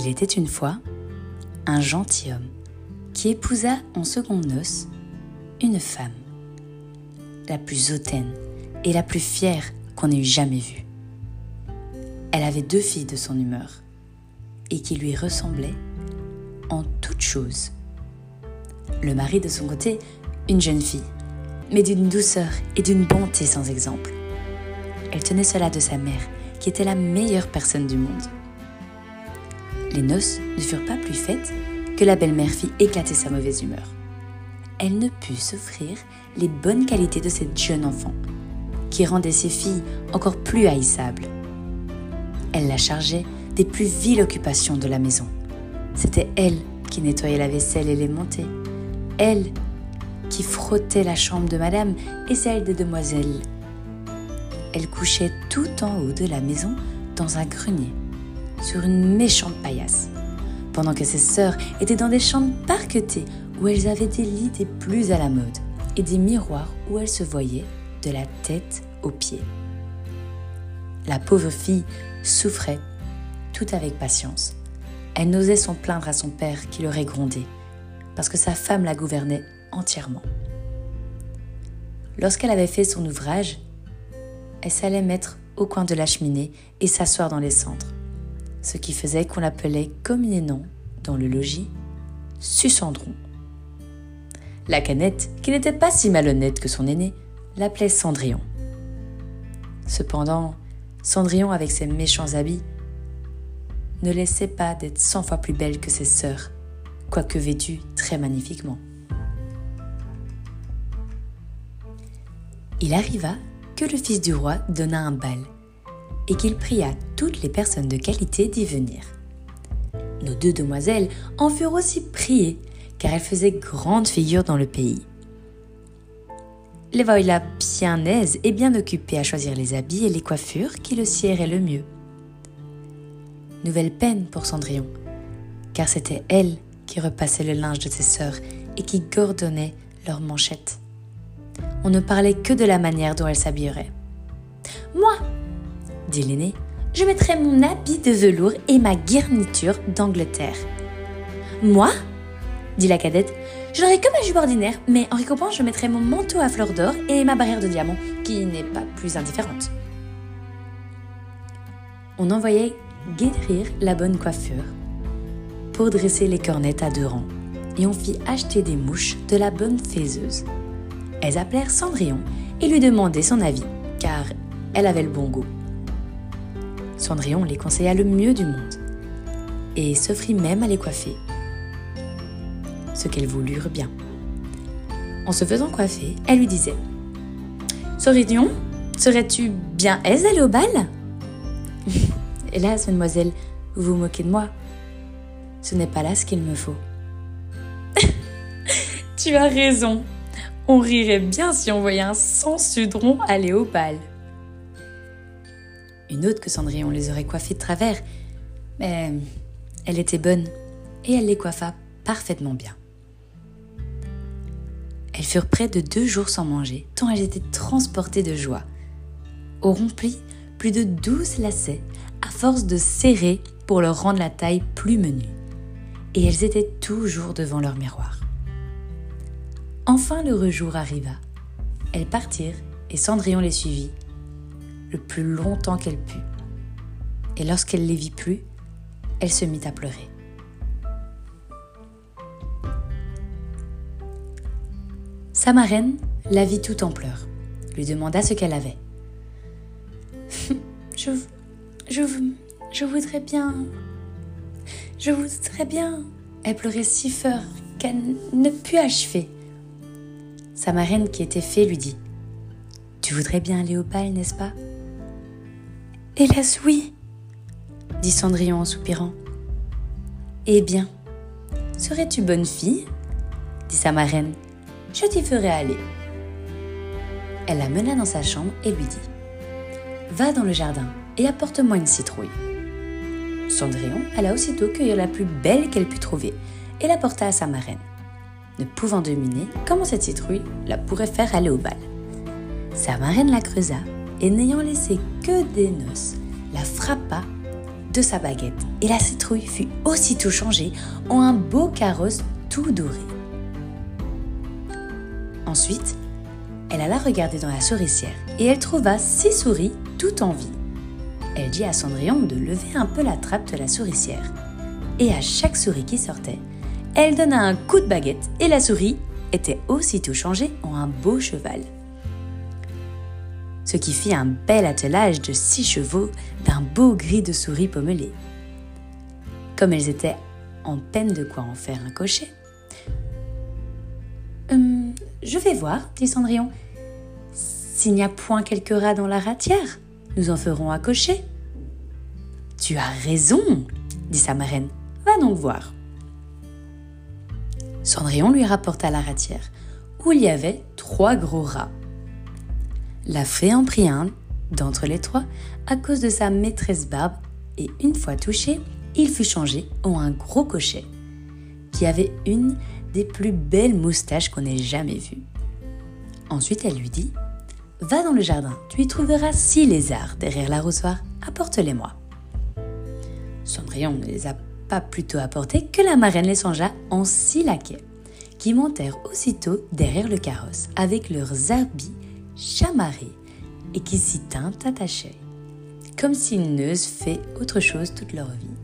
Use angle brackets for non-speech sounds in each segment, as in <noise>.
Il était une fois un gentilhomme qui épousa en seconde noces une femme, la plus hautaine et la plus fière qu'on ait jamais vue. Elle avait deux filles de son humeur et qui lui ressemblaient en toutes choses. Le mari de son côté, une jeune fille, mais d'une douceur et d'une bonté sans exemple. Elle tenait cela de sa mère, qui était la meilleure personne du monde. Les noces ne furent pas plus faites que la belle-mère fit éclater sa mauvaise humeur. Elle ne put s'offrir les bonnes qualités de cette jeune enfant, qui rendait ses filles encore plus haïssables. Elle la chargeait des plus viles occupations de la maison. C'était elle qui nettoyait la vaisselle et les montées. Elle qui frottait la chambre de madame et celle des demoiselles. Elle couchait tout en haut de la maison dans un grenier sur une méchante paillasse, pendant que ses sœurs étaient dans des chambres parquetées où elles avaient des lits des plus à la mode et des miroirs où elles se voyaient de la tête aux pieds. La pauvre fille souffrait, tout avec patience. Elle n'osait s'en plaindre à son père qui l'aurait grondée, parce que sa femme la gouvernait entièrement. Lorsqu'elle avait fait son ouvrage, elle s'allait mettre au coin de la cheminée et s'asseoir dans les cendres ce qui faisait qu'on l'appelait communément, dans le logis, Sucendron. La canette, qui n'était pas si malhonnête que son aîné, l'appelait Cendrillon. Cependant, Cendrillon, avec ses méchants habits, ne laissait pas d'être cent fois plus belle que ses sœurs, quoique vêtue très magnifiquement. Il arriva que le fils du roi donna un bal et qu'il pria toutes les personnes de qualité d'y venir. Nos deux demoiselles en furent aussi priées, car elles faisaient grande figure dans le pays. Les voilà bien aises et bien occupées à choisir les habits et les coiffures qui le siéraient le mieux. Nouvelle peine pour Cendrillon, car c'était elle qui repassait le linge de ses sœurs et qui gordonnait leurs manchettes. On ne parlait que de la manière dont elles s'habilleraient. Moi, dit l'aîné, je mettrai mon habit de velours et ma garniture d'Angleterre. Moi dit la cadette, je n'aurai que ma jupe ordinaire, mais en récompense, je mettrai mon manteau à fleurs d'or et ma barrière de diamants, qui n'est pas plus indifférente. On envoyait guérir la bonne coiffure pour dresser les cornettes à deux rangs, et on fit acheter des mouches de la bonne faiseuse. Elles appelèrent Cendrillon et lui demandaient son avis, car elle avait le bon goût. Cendrillon les conseilla le mieux du monde et s'offrit même à les coiffer, ce qu'elles voulurent bien. En se faisant coiffer, elle lui disait Cendrillon, serais-tu bien aise d'aller au bal? <laughs> Hélas, mademoiselle, vous vous moquez de moi. Ce n'est pas là ce qu'il me faut. <laughs> tu as raison. On rirait bien si on voyait un sans sudron aller au bal une autre que Cendrillon les aurait coiffées de travers, mais elle était bonne et elle les coiffa parfaitement bien. Elles furent près de deux jours sans manger, tant elles étaient transportées de joie. Au rompli, plus de douze lacets, à force de serrer pour leur rendre la taille plus menue. Et elles étaient toujours devant leur miroir. Enfin le jour arriva. Elles partirent et Cendrillon les suivit le plus longtemps qu'elle put. Et lorsqu'elle les vit plus, elle se mit à pleurer. Sa marraine la vit tout en pleurs, lui demanda ce qu'elle avait. <laughs> je, je, je voudrais bien. Je voudrais bien. Elle pleurait si fort qu'elle ne put achever. Sa marraine, qui était fée, lui dit Tu voudrais bien aller au bal, n'est-ce pas? Hélas, oui, dit Cendrillon en soupirant. Eh bien, serais-tu bonne fille? dit sa marraine. Je t'y ferai aller. Elle la mena dans sa chambre et lui dit Va dans le jardin et apporte-moi une citrouille. Cendrillon alla aussitôt cueillir la plus belle qu'elle put trouver et la porta à sa marraine, ne pouvant deviner comment cette citrouille la pourrait faire aller au bal. Sa marraine la creusa et n'ayant laissé que des noces, la frappa de sa baguette et la citrouille fut aussitôt changée en un beau carrosse tout doré. Ensuite, elle alla regarder dans la souricière et elle trouva six souris tout en vie. Elle dit à Cendrillon de lever un peu la trappe de la souricière. Et à chaque souris qui sortait, elle donna un coup de baguette et la souris était aussitôt changée en un beau cheval. Ce qui fit un bel attelage de six chevaux d'un beau gris de souris pommelées. Comme elles étaient en peine de quoi en faire un cocher. Hum, je vais voir, dit Cendrillon. S'il n'y a point quelques rats dans la ratière, nous en ferons un cocher. Tu as raison, dit sa marraine. Va donc voir. Cendrillon lui rapporta la ratière, où il y avait trois gros rats. La fée en prit un d'entre les trois à cause de sa maîtresse barbe, et une fois touché, il fut changé en un gros cocher, qui avait une des plus belles moustaches qu'on ait jamais vues. Ensuite, elle lui dit Va dans le jardin, tu y trouveras six lézards derrière l'arrosoir, apporte-les-moi. Cendrillon ne les a pas plutôt apportés que la marraine les changea en six laquais, qui montèrent aussitôt derrière le carrosse avec leurs habits et qui s'y tint attachés, comme s'ils n'eussent fait autre chose toute leur vie.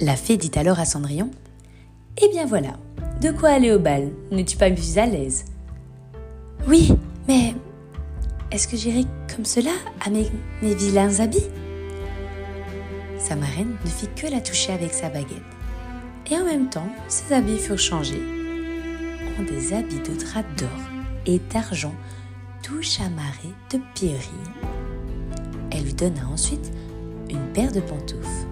La fée dit alors à Cendrillon Eh bien voilà, de quoi aller au bal N'es-tu pas plus à l'aise? Oui, mais est-ce que j'irai comme cela à mes, mes vilains habits? Sa marraine ne fit que la toucher avec sa baguette. Et en même temps, ses habits furent changés en des habits de drap d'or et d'argent tout chamarrés de pierreries. Elle lui donna ensuite une paire de pantoufles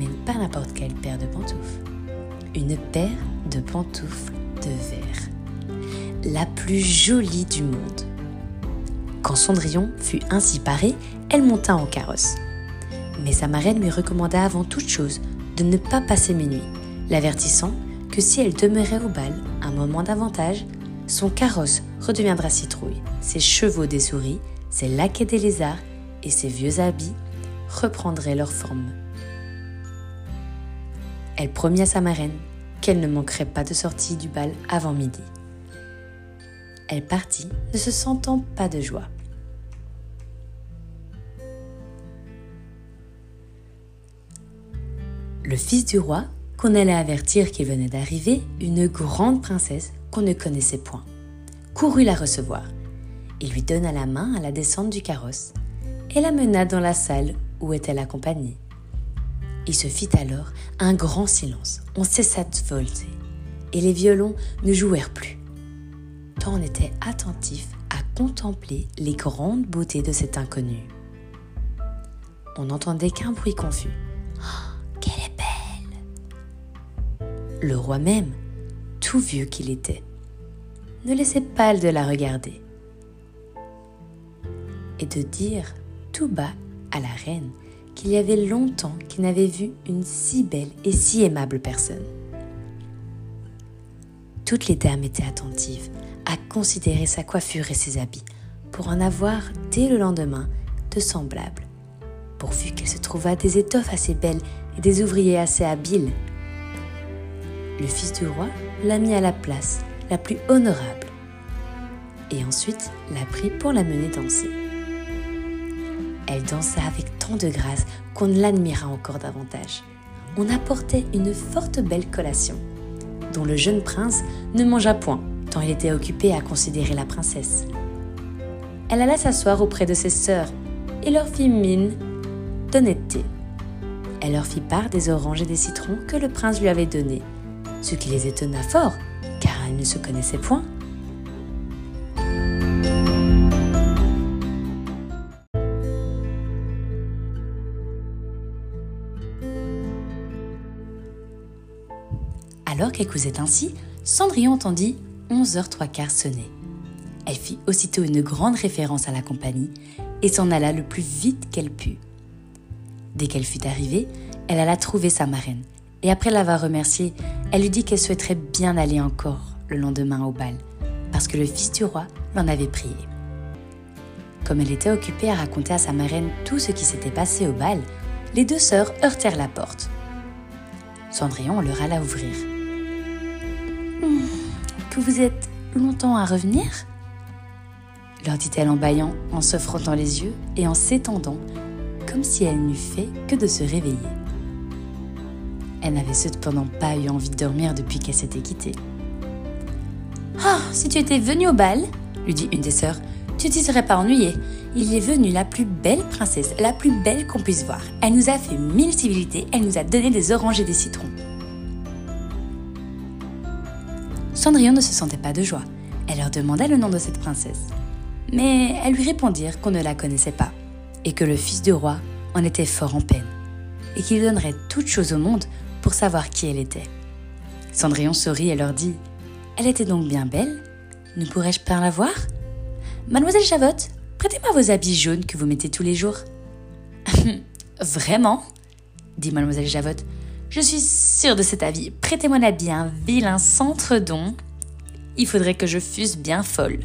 mais pas n'importe quelle paire de pantoufles. Une paire de pantoufles de verre. La plus jolie du monde. Quand Cendrillon fut ainsi parée, elle monta en carrosse. Mais sa marraine lui recommanda avant toute chose de ne pas passer minuit, l'avertissant que si elle demeurait au bal moment davantage, son carrosse redeviendra citrouille, ses chevaux des souris, ses laquais des lézards et ses vieux habits reprendraient leur forme elle promit à sa marraine qu'elle ne manquerait pas de sortie du bal avant midi. Elle partit, ne se sentant pas de joie. Le fils du roi, qu'on allait avertir qu'il venait d'arriver, une grande princesse qu'on ne connaissait point, courut la recevoir. Il lui donna la main à la descente du carrosse et la mena dans la salle où était la compagnie. Il se fit alors un grand silence. On cessa de volter et les violons ne jouèrent plus. Tant on était attentif à contempler les grandes beautés de cet inconnu. On n'entendait qu'un bruit confus. Le roi même, tout vieux qu'il était, ne laissait pas de la regarder et de dire tout bas à la reine qu'il y avait longtemps qu'il n'avait vu une si belle et si aimable personne. Toutes les dames étaient attentives à considérer sa coiffure et ses habits pour en avoir dès le lendemain de semblables, pourvu qu'elle se trouvât des étoffes assez belles et des ouvriers assez habiles. Le fils du roi la mit à la place la plus honorable et ensuite la prit pour la mener danser. Elle dansa avec tant de grâce qu'on l'admira encore davantage. On apportait une forte belle collation, dont le jeune prince ne mangea point, tant il était occupé à considérer la princesse. Elle alla s'asseoir auprès de ses sœurs et leur fit mine d'honnêteté. Elle leur fit part des oranges et des citrons que le prince lui avait donnés, ce qui les étonna fort, car elles ne se connaissaient point. Alors qu'elle causait ainsi, Cendrillon entendit 11 h trois quarts sonner. Elle fit aussitôt une grande référence à la compagnie et s'en alla le plus vite qu'elle put. Dès qu'elle fut arrivée, elle alla trouver sa marraine et après l'avoir remerciée, elle lui dit qu'elle souhaiterait bien aller encore le lendemain au bal parce que le fils du roi l'en avait prié. Comme elle était occupée à raconter à sa marraine tout ce qui s'était passé au bal, les deux sœurs heurtèrent la porte. Cendrillon leur alla ouvrir. Hmm, que vous êtes longtemps à revenir? Leur dit-elle en bâillant, en se frottant les yeux et en s'étendant, comme si elle n'eût fait que de se réveiller. Elle n'avait cependant pas eu envie de dormir depuis qu'elle s'était quittée. Ah, si tu étais venue au bal, lui dit une des sœurs, tu t'y serais pas ennuyée. Il est venu la plus belle princesse, la plus belle qu'on puisse voir. Elle nous a fait mille civilités, elle nous a donné des oranges et des citrons. Cendrillon ne se sentait pas de joie. Elle leur demanda le nom de cette princesse. Mais elles lui répondirent qu'on ne la connaissait pas, et que le fils du roi en était fort en peine, et qu'il donnerait toute chose au monde pour savoir qui elle était. Cendrillon sourit et leur dit Elle était donc bien belle? Ne pourrais-je pas la voir? Mademoiselle Javotte, prêtez-moi vos habits jaunes que vous mettez tous les jours. <laughs> Vraiment? dit Mademoiselle Javotte. Je suis sûre de cet avis. Prêtez-moi l'habit un vilain centre-don. Il faudrait que je fusse bien folle.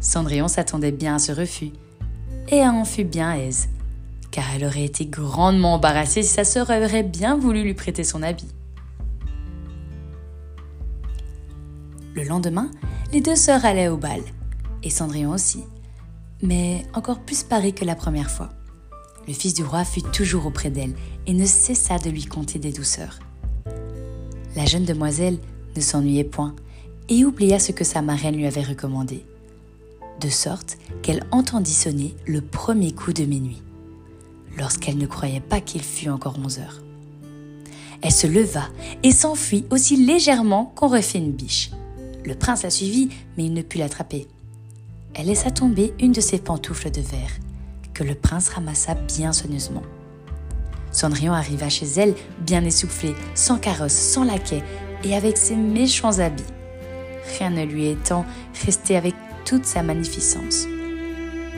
Cendrillon s'attendait bien à ce refus, et en fut bien aise, car elle aurait été grandement embarrassée si sa sœur aurait bien voulu lui prêter son habit. Le lendemain, les deux sœurs allaient au bal, et Cendrillon aussi, mais encore plus parée que la première fois. Le fils du roi fut toujours auprès d'elle et ne cessa de lui conter des douceurs. La jeune demoiselle ne s'ennuyait point et oublia ce que sa marraine lui avait recommandé de sorte qu'elle entendit sonner le premier coup de minuit, lorsqu'elle ne croyait pas qu'il fût encore onze heures. Elle se leva et s'enfuit aussi légèrement qu'on refait une biche. Le prince la suivit, mais il ne put l'attraper. Elle laissa tomber une de ses pantoufles de verre, que le prince ramassa bien soigneusement. Cendrillon arriva chez elle, bien essoufflé, sans carrosse, sans laquais, et avec ses méchants habits. Rien ne lui étant resté avec toute sa magnificence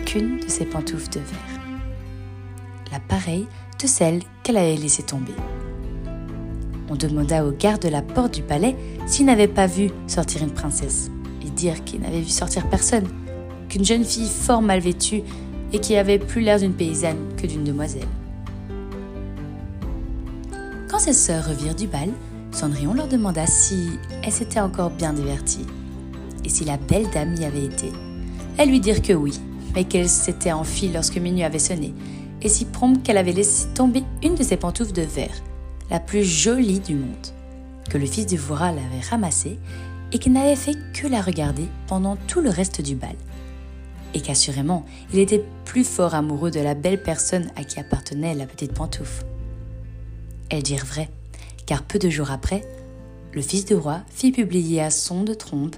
qu'une de ses pantoufles de verre, la de celle qu'elle avait laissée tomber. On demanda au garde de la porte du palais s'il n'avait pas vu sortir une princesse. Ils dirent qu'il n'avait vu sortir personne, qu'une jeune fille fort mal vêtue et qui avait plus l'air d'une paysanne que d'une demoiselle. Quand ses sœurs revirent du bal, Cendrillon leur demanda si elles s'étaient encore bien diverties et si la belle dame y avait été. Elles lui dirent que oui, mais qu'elle s'était enfuie lorsque minuit avait sonné, et si prompte qu'elle avait laissé tomber une de ses pantoufles de verre, la plus jolie du monde, que le fils du Voura l'avait ramassée et qu'il n'avait fait que la regarder pendant tout le reste du bal. Et qu'assurément, il était plus fort amoureux de la belle personne à qui appartenait la petite pantoufle. Elles dirent vrai, car peu de jours après, le fils du roi fit publier à son de trompe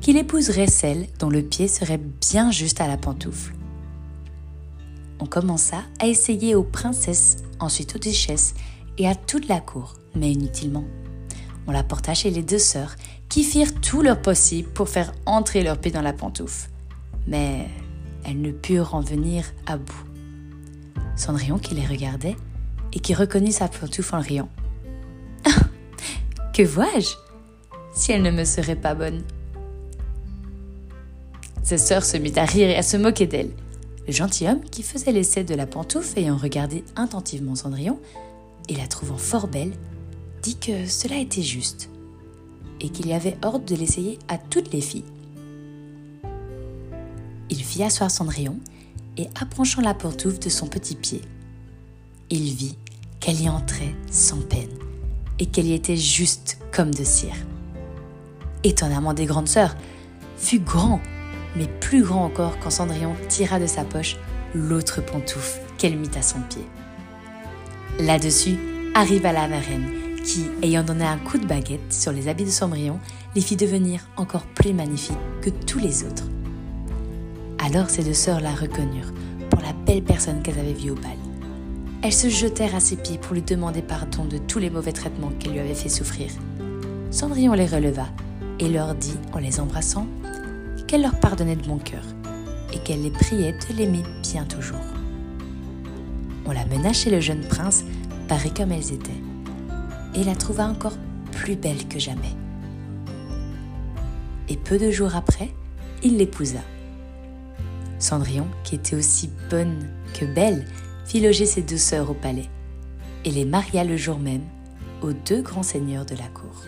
qu'il épouserait celle dont le pied serait bien juste à la pantoufle. On commença à essayer aux princesses, ensuite aux duchesses et à toute la cour, mais inutilement. On la porta chez les deux sœurs, qui firent tout leur possible pour faire entrer leur pied dans la pantoufle. Mais elles ne purent en venir à bout. Cendrillon qui les regardait et qui reconnut sa pantoufle en riant. <laughs> que vois-je? Si elle ne me serait pas bonne ses sœurs se mit à rire et à se moquer d'elle. Le gentilhomme, qui faisait l'essai de la pantoufle ayant regardé attentivement Cendrillon, et la trouvant fort belle, dit que cela était juste, et qu'il y avait ordre de l'essayer à toutes les filles. Il fit asseoir Cendrillon, et approchant la pantoufle de son petit pied, il vit qu'elle y entrait sans peine, et qu'elle y était juste comme de cire. Étonnamment des grandes sœurs, fut grand mais plus grand encore quand Cendrillon tira de sa poche l'autre pantoufle qu'elle mit à son pied. Là-dessus arriva la marraine, qui, ayant donné un coup de baguette sur les habits de Cendrillon, les fit devenir encore plus magnifiques que tous les autres. Alors ces deux sœurs la reconnurent pour la belle personne qu'elles avaient vue au bal. Elles se jetèrent à ses pieds pour lui demander pardon de tous les mauvais traitements qu'elle lui avait fait souffrir. Cendrillon les releva et leur dit en les embrassant qu'elle leur pardonnait de bon cœur et qu'elle les priait de l'aimer bien toujours. On la mena chez le jeune prince, pareil comme elles étaient, et la trouva encore plus belle que jamais. Et peu de jours après, il l'épousa. Cendrillon, qui était aussi bonne que belle, fit loger ses deux sœurs au palais et les maria le jour même aux deux grands seigneurs de la cour.